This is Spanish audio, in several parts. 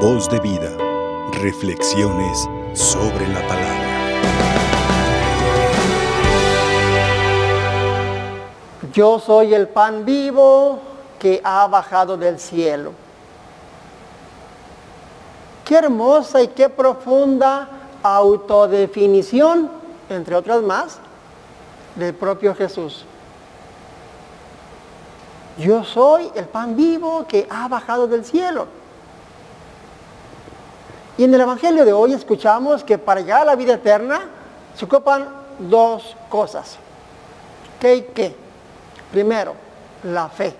Voz de vida. Reflexiones sobre la palabra. Yo soy el pan vivo que ha bajado del cielo. Qué hermosa y qué profunda autodefinición, entre otras más, del propio Jesús. Yo soy el pan vivo que ha bajado del cielo. Y en el Evangelio de hoy escuchamos que para llegar a la vida eterna se ocupan dos cosas. ¿Qué y qué? Primero, la fe.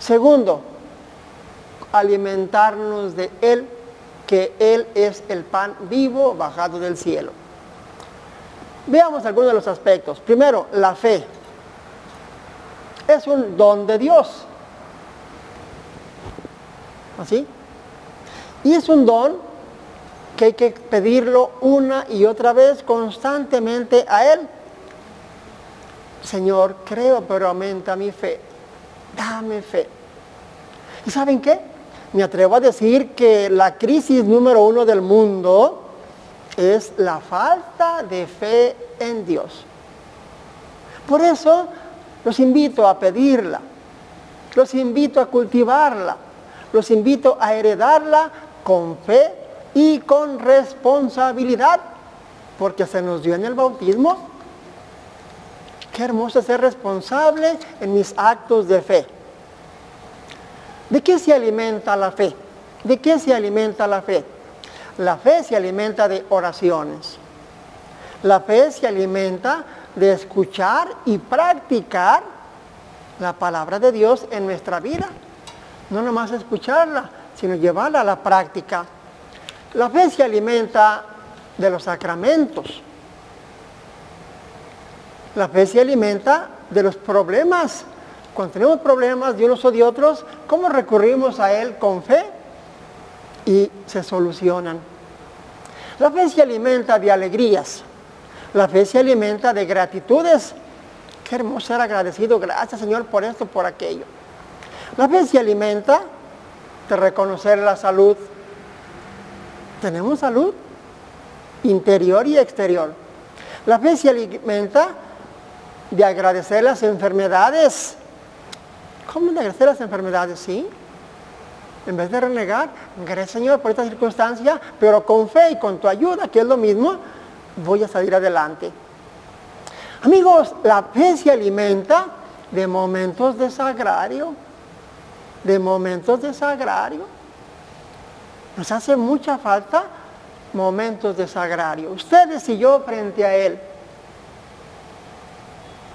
Segundo, alimentarnos de Él, que Él es el pan vivo bajado del cielo. Veamos algunos de los aspectos. Primero, la fe. Es un don de Dios. ¿Así? Y es un don que hay que pedirlo una y otra vez constantemente a Él. Señor, creo, pero aumenta mi fe. Dame fe. ¿Y saben qué? Me atrevo a decir que la crisis número uno del mundo es la falta de fe en Dios. Por eso los invito a pedirla, los invito a cultivarla, los invito a heredarla con fe y con responsabilidad, porque se nos dio en el bautismo. Qué hermoso ser responsable en mis actos de fe. ¿De qué se alimenta la fe? ¿De qué se alimenta la fe? La fe se alimenta de oraciones. La fe se alimenta de escuchar y practicar la palabra de Dios en nuestra vida. No nomás escucharla, sino llevarla a la práctica. La fe se alimenta de los sacramentos. La fe se alimenta de los problemas. Cuando tenemos problemas de unos o de otros, ¿cómo recurrimos a Él con fe? Y se solucionan. La fe se alimenta de alegrías. La fe se alimenta de gratitudes. Qué hermoso ser agradecido. Gracias Señor por esto, por aquello. La fe se alimenta de reconocer la salud. Tenemos salud interior y exterior. La fe se alimenta de agradecer las enfermedades. ¿Cómo de agradecer las enfermedades? Sí. En vez de renegar, gracias Señor por esta circunstancia, pero con fe y con tu ayuda, que es lo mismo, voy a salir adelante. Amigos, la fe se alimenta de momentos de sagrario, de momentos de sagrario. Nos hace mucha falta momentos de sagrario. Ustedes y yo frente a Él.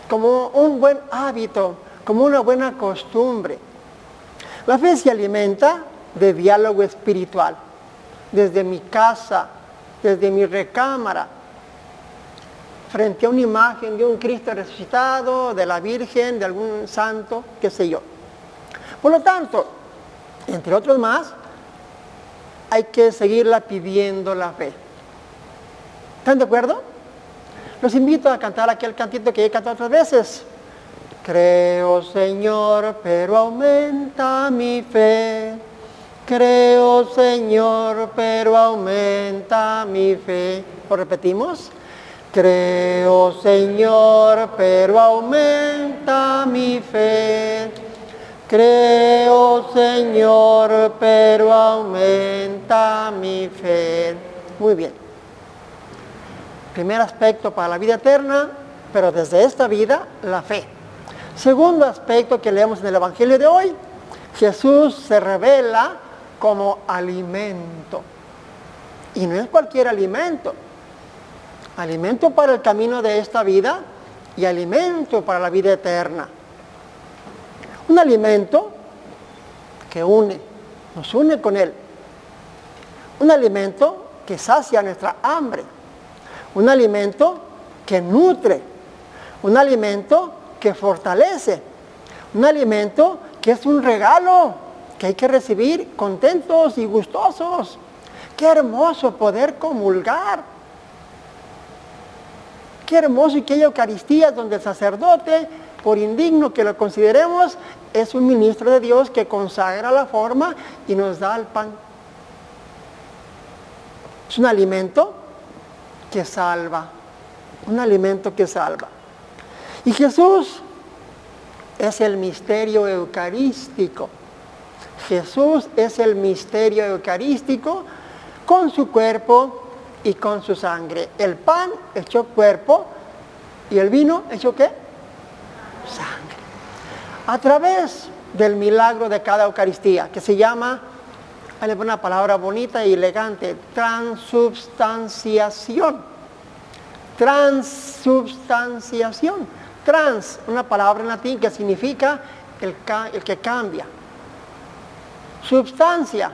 Como un buen hábito, como una buena costumbre. La fe se alimenta de diálogo espiritual, desde mi casa, desde mi recámara, frente a una imagen de un Cristo resucitado, de la Virgen, de algún santo, qué sé yo. Por lo tanto, entre otros más, hay que seguirla pidiendo la fe. ¿Están de acuerdo? Los invito a cantar aquel cantito que he cantado otras veces. Creo, Señor, pero aumenta mi fe. Creo, Señor, pero aumenta mi fe. ¿Lo repetimos? Creo, Señor, pero aumenta mi fe. Creo, Señor, pero aumenta mi fe. Muy bien. Primer aspecto para la vida eterna, pero desde esta vida, la fe. Segundo aspecto que leemos en el Evangelio de hoy, Jesús se revela como alimento. Y no es cualquier alimento. Alimento para el camino de esta vida y alimento para la vida eterna. Un alimento que une, nos une con Él. Un alimento que sacia nuestra hambre. Un alimento que nutre. Un alimento que fortalece. Un alimento que es un regalo que hay que recibir contentos y gustosos. Qué hermoso poder comulgar. Qué hermoso y que hay Eucaristías donde el sacerdote, por indigno que lo consideremos, es un ministro de Dios que consagra la forma y nos da el pan Es un alimento que salva, un alimento que salva. Y Jesús es el misterio eucarístico. Jesús es el misterio eucarístico con su cuerpo y con su sangre. El pan hecho cuerpo y el vino hecho qué? Sangre. A través del milagro de cada Eucaristía, que se llama, hay una palabra bonita y elegante, transubstanciación. Transubstanciación. Trans, una palabra en latín que significa el, el que cambia. Substancia.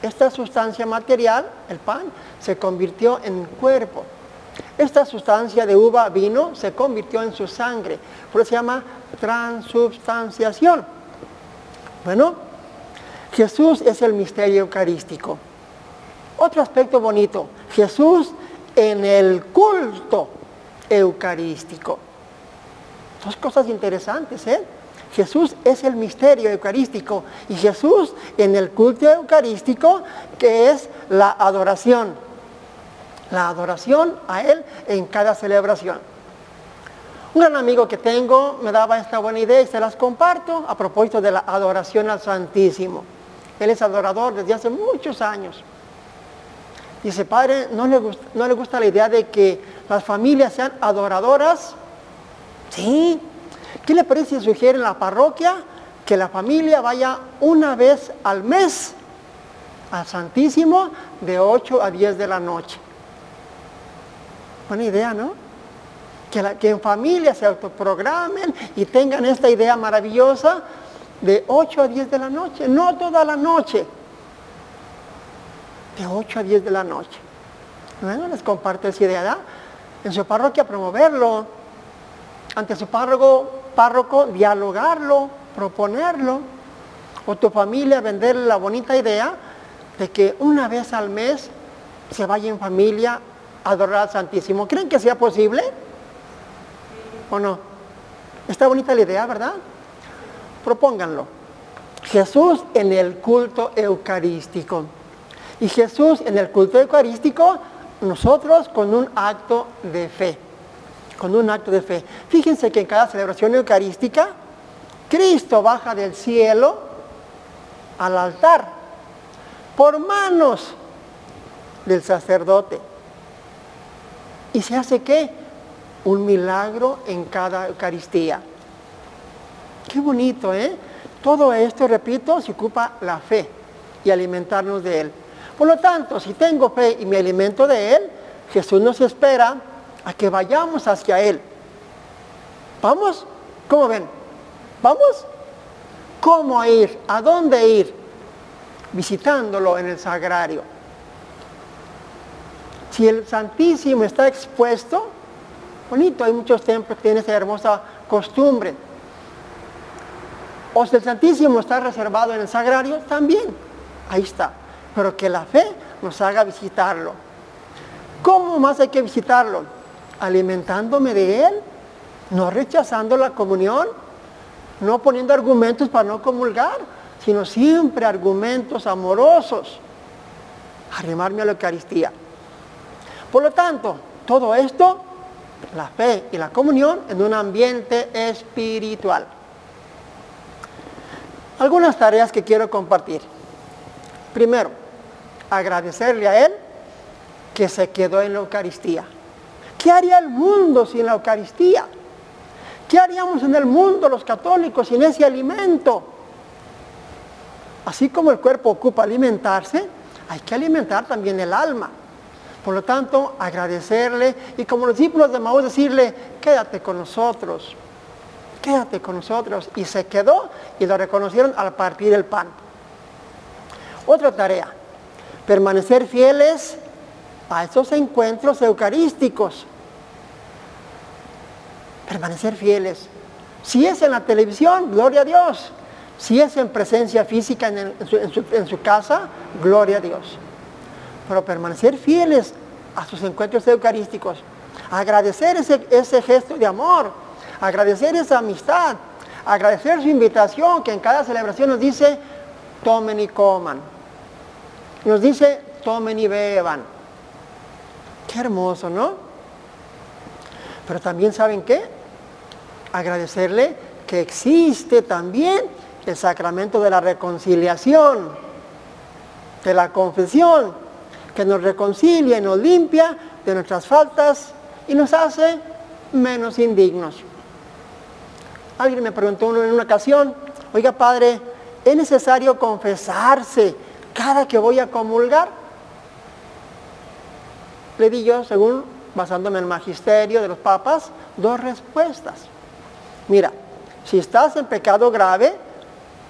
Esta sustancia material, el pan, se convirtió en cuerpo. Esta sustancia de uva, vino, se convirtió en su sangre. Por eso se llama transubstanciación. Bueno, Jesús es el misterio eucarístico. Otro aspecto bonito, Jesús en el culto eucarístico. Dos cosas interesantes, ¿eh? Jesús es el misterio eucarístico y Jesús en el culto eucarístico que es la adoración. La adoración a Él en cada celebración. Un gran amigo que tengo me daba esta buena idea y se las comparto a propósito de la adoración al Santísimo. Él es adorador desde hace muchos años. Dice, padre, ¿no le, gusta, ¿no le gusta la idea de que las familias sean adoradoras? Sí. ¿Qué le parece si sugiere en la parroquia que la familia vaya una vez al mes al Santísimo de 8 a 10 de la noche? Buena idea, ¿no? que, en familia se autoprogramen y tengan esta idea maravillosa de 8 a 10 de la noche, no toda la noche, de 8 a 10 de la noche. Bueno, les comparto esa idea, en su parroquia promoverlo, ante su párroco, párroco dialogarlo, proponerlo, o tu familia venderle la bonita idea de que una vez al mes se vaya en familia adorar al Santísimo. ¿Creen que sea posible? ¿O no? Está bonita la idea, ¿verdad? Propónganlo. Jesús en el culto eucarístico. Y Jesús en el culto eucarístico, nosotros con un acto de fe. Con un acto de fe. Fíjense que en cada celebración eucarística, Cristo baja del cielo al altar por manos del sacerdote. ¿Y se hace qué? un milagro en cada Eucaristía. Qué bonito, ¿eh? Todo esto, repito, se ocupa la fe y alimentarnos de Él. Por lo tanto, si tengo fe y me alimento de Él, Jesús nos espera a que vayamos hacia Él. ¿Vamos? ¿Cómo ven? ¿Vamos? ¿Cómo ir? ¿A dónde ir? Visitándolo en el sagrario. Si el Santísimo está expuesto, bonito, hay muchos templos que tienen esa hermosa costumbre. O si el Santísimo está reservado en el sagrario, también, ahí está. Pero que la fe nos haga visitarlo. ¿Cómo más hay que visitarlo? Alimentándome de Él, no rechazando la comunión, no poniendo argumentos para no comulgar, sino siempre argumentos amorosos. Arrimarme a la Eucaristía. Por lo tanto, todo esto la fe y la comunión en un ambiente espiritual. Algunas tareas que quiero compartir. Primero, agradecerle a Él que se quedó en la Eucaristía. ¿Qué haría el mundo sin la Eucaristía? ¿Qué haríamos en el mundo los católicos sin ese alimento? Así como el cuerpo ocupa alimentarse, hay que alimentar también el alma. Por lo tanto, agradecerle y como los discípulos de Maús decirle, quédate con nosotros, quédate con nosotros. Y se quedó y lo reconocieron al partir el pan. Otra tarea, permanecer fieles a esos encuentros eucarísticos. Permanecer fieles. Si es en la televisión, gloria a Dios. Si es en presencia física en, su, en su casa, gloria a Dios pero permanecer fieles a sus encuentros eucarísticos, agradecer ese, gesto de amor, agradecer esa amistad, agradecer su invitación que en cada celebración nos dice, tomen y coman. Nos dice, tomen y beban. Qué hermoso, ¿no? Pero también saben qué? Agradecerle que existe también el sacramento de la reconciliación, de la confesión, que nos reconcilia y nos limpia de nuestras faltas y nos hace menos indignos. Alguien me preguntó en una ocasión, oiga padre, ¿es necesario confesarse cada que voy a comulgar? Le di yo, según basándome en el magisterio de los papas, dos respuestas. Mira, si estás en pecado grave,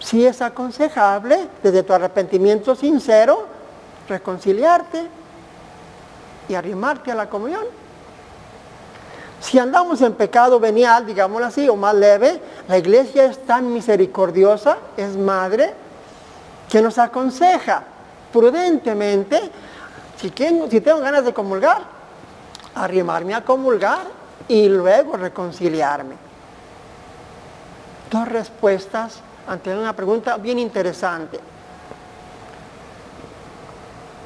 sí es aconsejable, desde tu arrepentimiento sincero, reconciliarte y arrimarte a la comunión. Si andamos en pecado venial, digámoslo así, o más leve, la iglesia es tan misericordiosa, es madre, que nos aconseja prudentemente, si tengo, si tengo ganas de comulgar, arrimarme a comulgar y luego reconciliarme. Dos respuestas ante una pregunta bien interesante.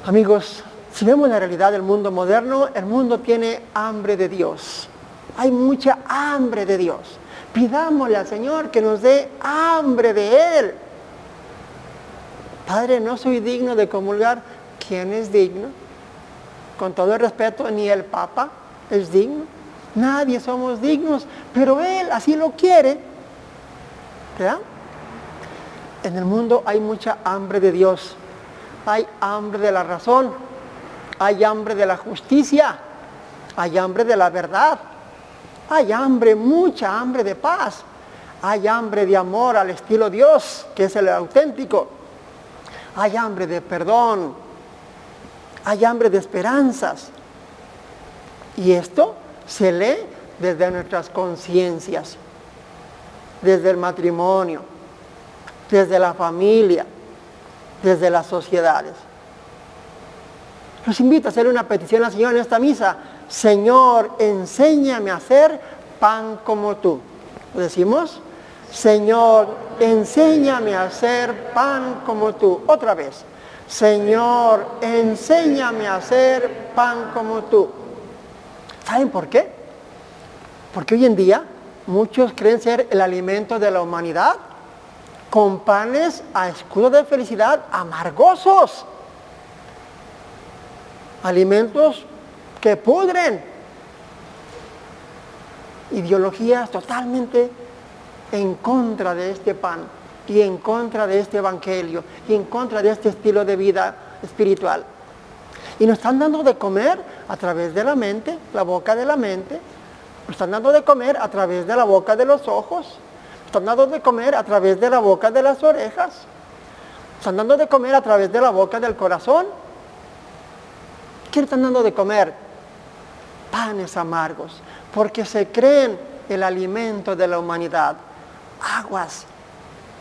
Amigos, si vemos la realidad del mundo moderno, el mundo tiene hambre de Dios. Hay mucha hambre de Dios. Pidámosle al Señor que nos dé hambre de Él. Padre, no soy digno de comulgar. ¿Quién es digno? Con todo el respeto, ni el Papa es digno. Nadie somos dignos, pero Él así lo quiere. ¿Verdad? En el mundo hay mucha hambre de Dios. Hay hambre de la razón. Hay hambre de la justicia. Hay hambre de la verdad. Hay hambre, mucha hambre de paz. Hay hambre de amor al estilo Dios, que es el auténtico. Hay hambre de perdón. Hay hambre de esperanzas. Y esto se lee desde nuestras conciencias, desde el matrimonio, desde la familia, desde las sociedades. Los invito a hacer una petición al Señor en esta misa. Señor, enséñame a hacer pan como tú. ¿Lo decimos? Señor, enséñame a hacer pan como tú. Otra vez. Señor, enséñame a hacer pan como tú. ¿Saben por qué? Porque hoy en día muchos creen ser el alimento de la humanidad con panes a escudo de felicidad amargosos. Alimentos que pudren. Ideologías totalmente en contra de este pan y en contra de este evangelio y en contra de este estilo de vida espiritual. Y nos están dando de comer a través de la mente, la boca de la mente. Nos están dando de comer a través de la boca de los ojos. Están dando de comer a través de la boca de las orejas. Están dando de comer a través de la boca del corazón. ¿Qué le están dando de comer? Panes amargos, porque se creen el alimento de la humanidad. Aguas,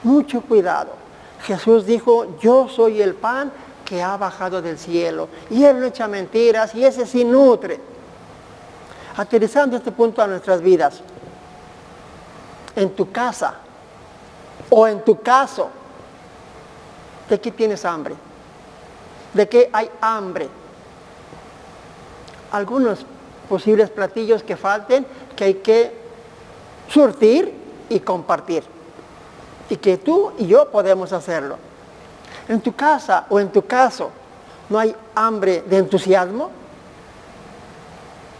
mucho cuidado. Jesús dijo, yo soy el pan que ha bajado del cielo. Y Él no echa mentiras y ese sí nutre. Aterrizando este punto a nuestras vidas. En tu casa o en tu caso, ¿de qué tienes hambre? ¿De qué hay hambre? Algunos posibles platillos que falten que hay que surtir y compartir. Y que tú y yo podemos hacerlo. En tu casa o en tu caso no hay hambre de entusiasmo.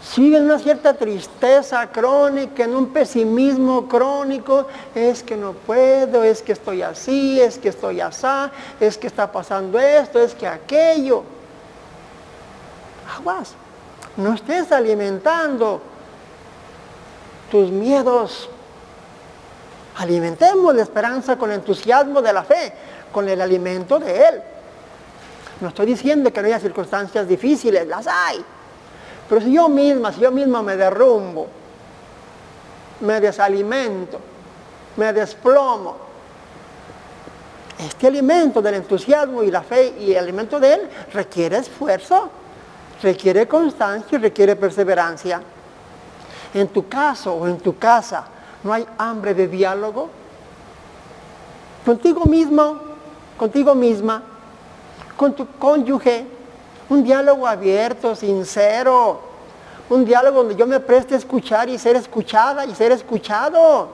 Sigue en una cierta tristeza crónica, en un pesimismo crónico, es que no puedo, es que estoy así, es que estoy asá, es que está pasando esto, es que aquello. Aguas, no estés alimentando tus miedos. Alimentemos la esperanza con el entusiasmo de la fe, con el alimento de Él. No estoy diciendo que no haya circunstancias difíciles, las hay. Pero si yo misma, si yo misma me derrumbo, me desalimento, me desplomo, este alimento del entusiasmo y la fe y el alimento de Él requiere esfuerzo, requiere constancia y requiere perseverancia. En tu caso o en tu casa no hay hambre de diálogo. Contigo mismo, contigo misma, con tu cónyuge, Un diálogo abierto, sincero. Un diálogo donde yo me preste a escuchar y ser escuchada y ser escuchado.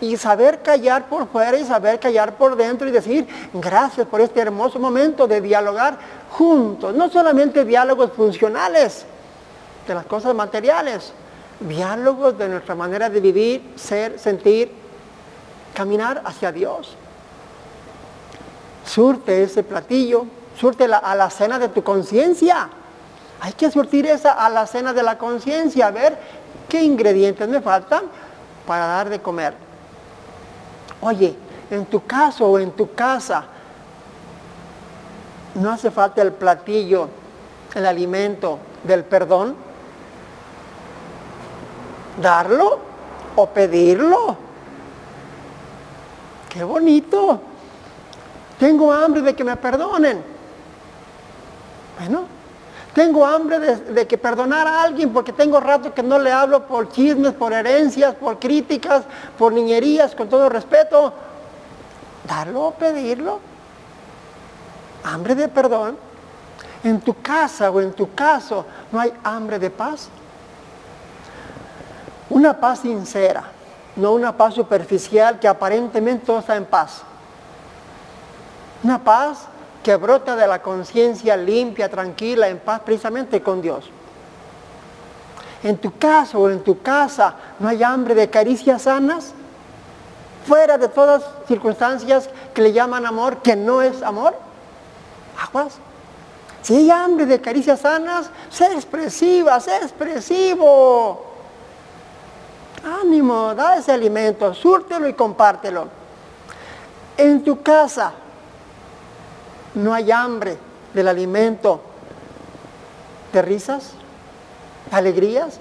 Y saber callar por fuera y saber callar por dentro y decir, gracias por este hermoso momento de dialogar juntos. No solamente diálogos funcionales de las cosas materiales, diálogos de nuestra manera de vivir, ser, sentir, caminar hacia Dios. Surte ese platillo, surte a la cena de tu conciencia. Hay que surtir esa a la cena de la conciencia, a ver qué ingredientes me faltan para dar de comer. Oye, en tu caso o en tu casa, no hace falta el platillo, el alimento del perdón. Darlo o pedirlo. Qué bonito. Tengo hambre de que me perdonen. Bueno, tengo hambre de, que perdonar a alguien porque tengo rato que no le hablo por chismes, por herencias, por críticas, por niñerías, con todo respeto. Darlo pedirlo. Hambre de perdón. En tu casa o en tu caso no hay hambre de paz. Una paz sincera no una paz superficial que aparentemente todo está en paz. Una paz que brota de la conciencia limpia, tranquila, en paz precisamente con Dios. En tu caso o en tu casa no hay hambre de caricias sanas, fuera de todas circunstancias que le llaman amor, que no es amor. Aguas. Si hay hambre de caricias sanas, sé expresiva, sé expresivo. Ánimo, da ese alimento, súrtelo y compártelo. En tu casa no hay hambre del alimento de risas, alegrías,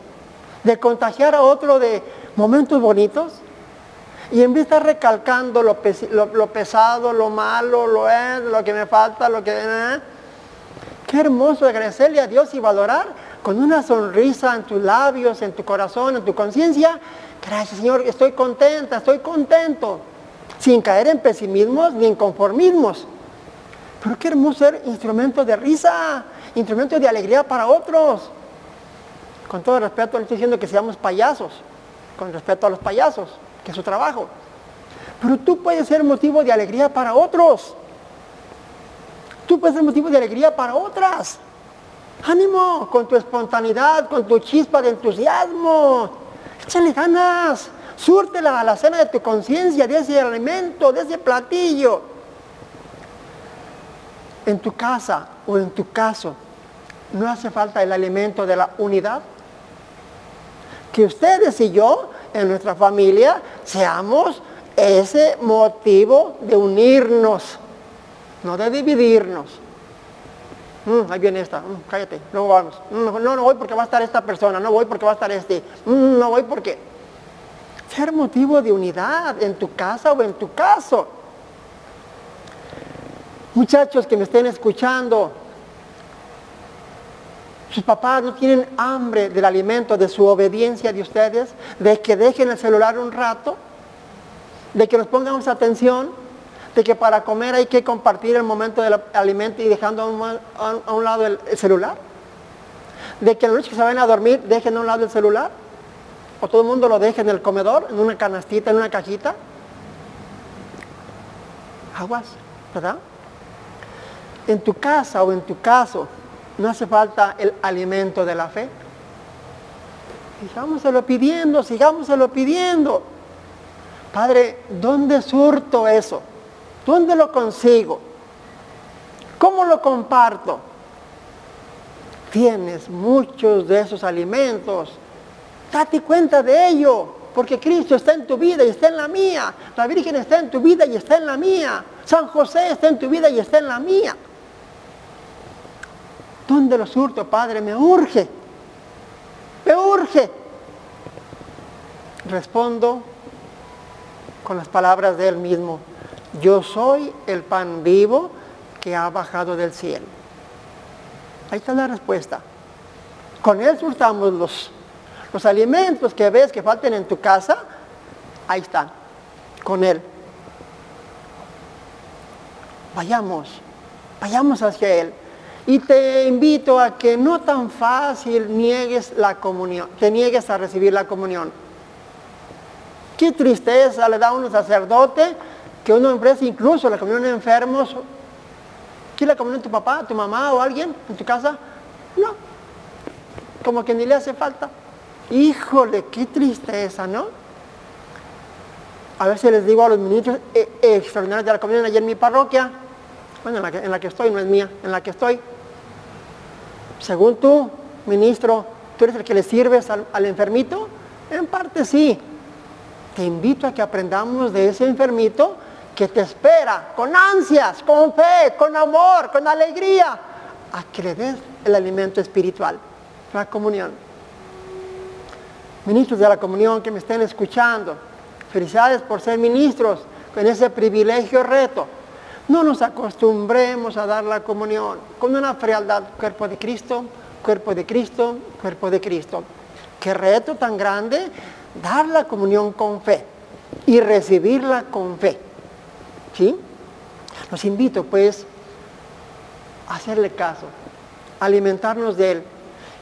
de contagiar a otro de momentos bonitos. Y en vez de estar recalcando lo, pesado, lo malo, lo es, lo que me falta, lo que... Eh, qué hermoso agradecerle a Dios y valorar con una sonrisa en tus labios, en tu corazón, en tu conciencia. Gracias Señor, estoy contenta, estoy contento. Sin caer en pesimismos ni en conformismos. Pero qué hermoso ser instrumento de risa, instrumento de alegría para otros. Con todo respeto, no estoy diciendo que seamos payasos, con respeto a los payasos, que es su trabajo. Pero tú puedes ser motivo de alegría para otros. Tú puedes ser motivo de alegría para otras. Ánimo, con tu espontaneidad, con tu chispa de entusiasmo. Échale ganas. Súrtela a la cena de tu conciencia, de ese alimento, de ese platillo. En tu casa o en tu caso, no hace falta el alimento de la unidad. Que ustedes y yo, en nuestra familia, seamos ese motivo de unirnos, no de dividirnos. Mm, ahí viene esta, mm, cállate, no vamos. Mm, no, no voy porque va a estar esta persona, no voy porque va a estar este, no voy porque... Ser motivo de unidad en tu casa o en tu caso. Muchachos que me estén escuchando, sus papás no tienen hambre del alimento, de su obediencia de ustedes, de que dejen el celular un rato, de que nos pongamos atención, de que para comer hay que compartir el momento del alimento y dejando a un, lado el, celular. De que la noche que se vayan a dormir dejen a un lado el celular. O todo el mundo lo deje en el comedor, en una canastita, en una cajita. Aguas, ¿verdad? En tu casa o en tu caso no hace falta el alimento de la fe. Sigámoselo pidiendo, sigámoselo pidiendo. Padre, ¿dónde surto eso? ¿Dónde lo consigo? ¿Cómo lo comparto? Tienes muchos de esos alimentos. Date cuenta de ello, porque Cristo está en tu vida y está en la mía. La Virgen está en tu vida y está en la mía. San José está en tu vida y está en la mía. ¿Dónde lo surto, Padre? Me urge. Me urge. Respondo con las palabras de Él mismo yo soy el pan vivo que ha bajado del cielo. Ahí está la respuesta. Con él surtamos los, los alimentos que ves que falten en tu casa, ahí están, con él. Vayamos, vayamos hacia él. Y te invito a que no tan fácil niegues la comunión, te niegues a recibir la comunión. Qué tristeza le da a un sacerdote que uno ofrece incluso la comunión a enfermos. ¿Quieres la comunión tu papá, tu mamá o alguien en tu casa? No. Como que ni le hace falta. Híjole, qué tristeza, ¿no? A veces les digo a los ministros eh, extraordinarios de la comunión allá en mi parroquia, bueno, en la, que, en la que estoy, no es mía, en la que estoy, según tú, ministro, ¿tú eres el que le sirves al, al enfermito? En parte sí. Te invito a que aprendamos de ese enfermito que te espera con ansias, con fe, con amor, con alegría, a que le des el alimento espiritual, la comunión. Ministros de la comunión que me estén escuchando, felicidades por ser ministros con ese privilegio reto. No nos acostumbremos a dar la comunión con una frialdad, cuerpo de Cristo, cuerpo de Cristo, cuerpo de Cristo. Qué reto tan grande dar la comunión con fe y recibirla con fe. ¿Sí? Los invito pues a hacerle caso, a alimentarnos de él.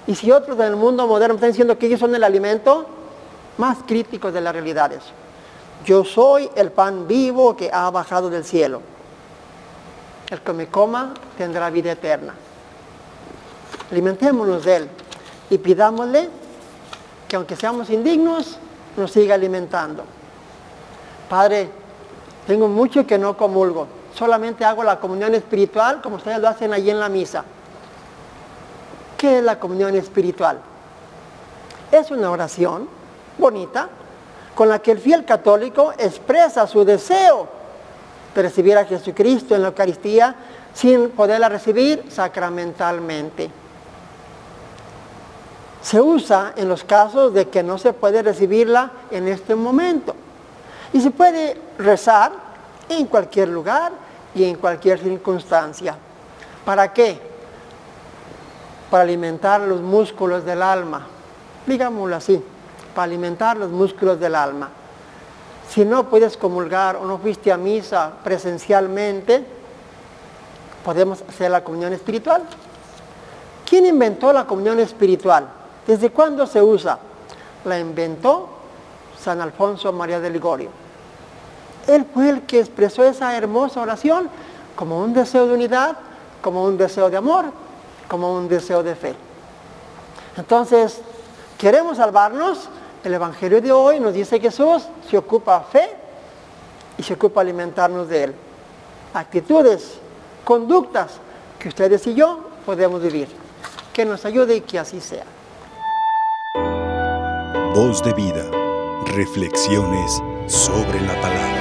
Y si otros del mundo moderno están diciendo que ellos son el alimento, más críticos de las realidades. Yo soy el pan vivo que ha bajado del cielo. El que me coma tendrá vida eterna. Alimentémonos de Él y pidámosle que aunque seamos indignos, nos siga alimentando. Padre, tengo mucho que no comulgo. Solamente hago la comunión espiritual como ustedes lo hacen allí en la misa. ¿Qué es la comunión espiritual? Es una oración bonita con la que el fiel católico expresa su deseo de recibir a Jesucristo en la Eucaristía sin poderla recibir sacramentalmente. Se usa en los casos de que no se puede recibirla en este momento. Y se puede rezar en cualquier lugar y en cualquier circunstancia. ¿Para qué? Para alimentar los músculos del alma. Digámoslo así, para alimentar los músculos del alma. Si no puedes comulgar o no fuiste a misa presencialmente, podemos hacer la comunión espiritual. ¿Quién inventó la comunión espiritual? ¿Desde cuándo se usa? La inventó San Alfonso María de Ligorio. Él fue el que expresó esa hermosa oración como un deseo de unidad, como un deseo de amor, como un deseo de fe. Entonces, ¿queremos salvarnos? El Evangelio de hoy nos dice que Jesús se ocupa fe y se ocupa alimentarnos de Él. Actitudes, conductas que ustedes y yo podemos vivir. Que nos ayude y que así sea. Voz de vida. Reflexiones sobre la palabra.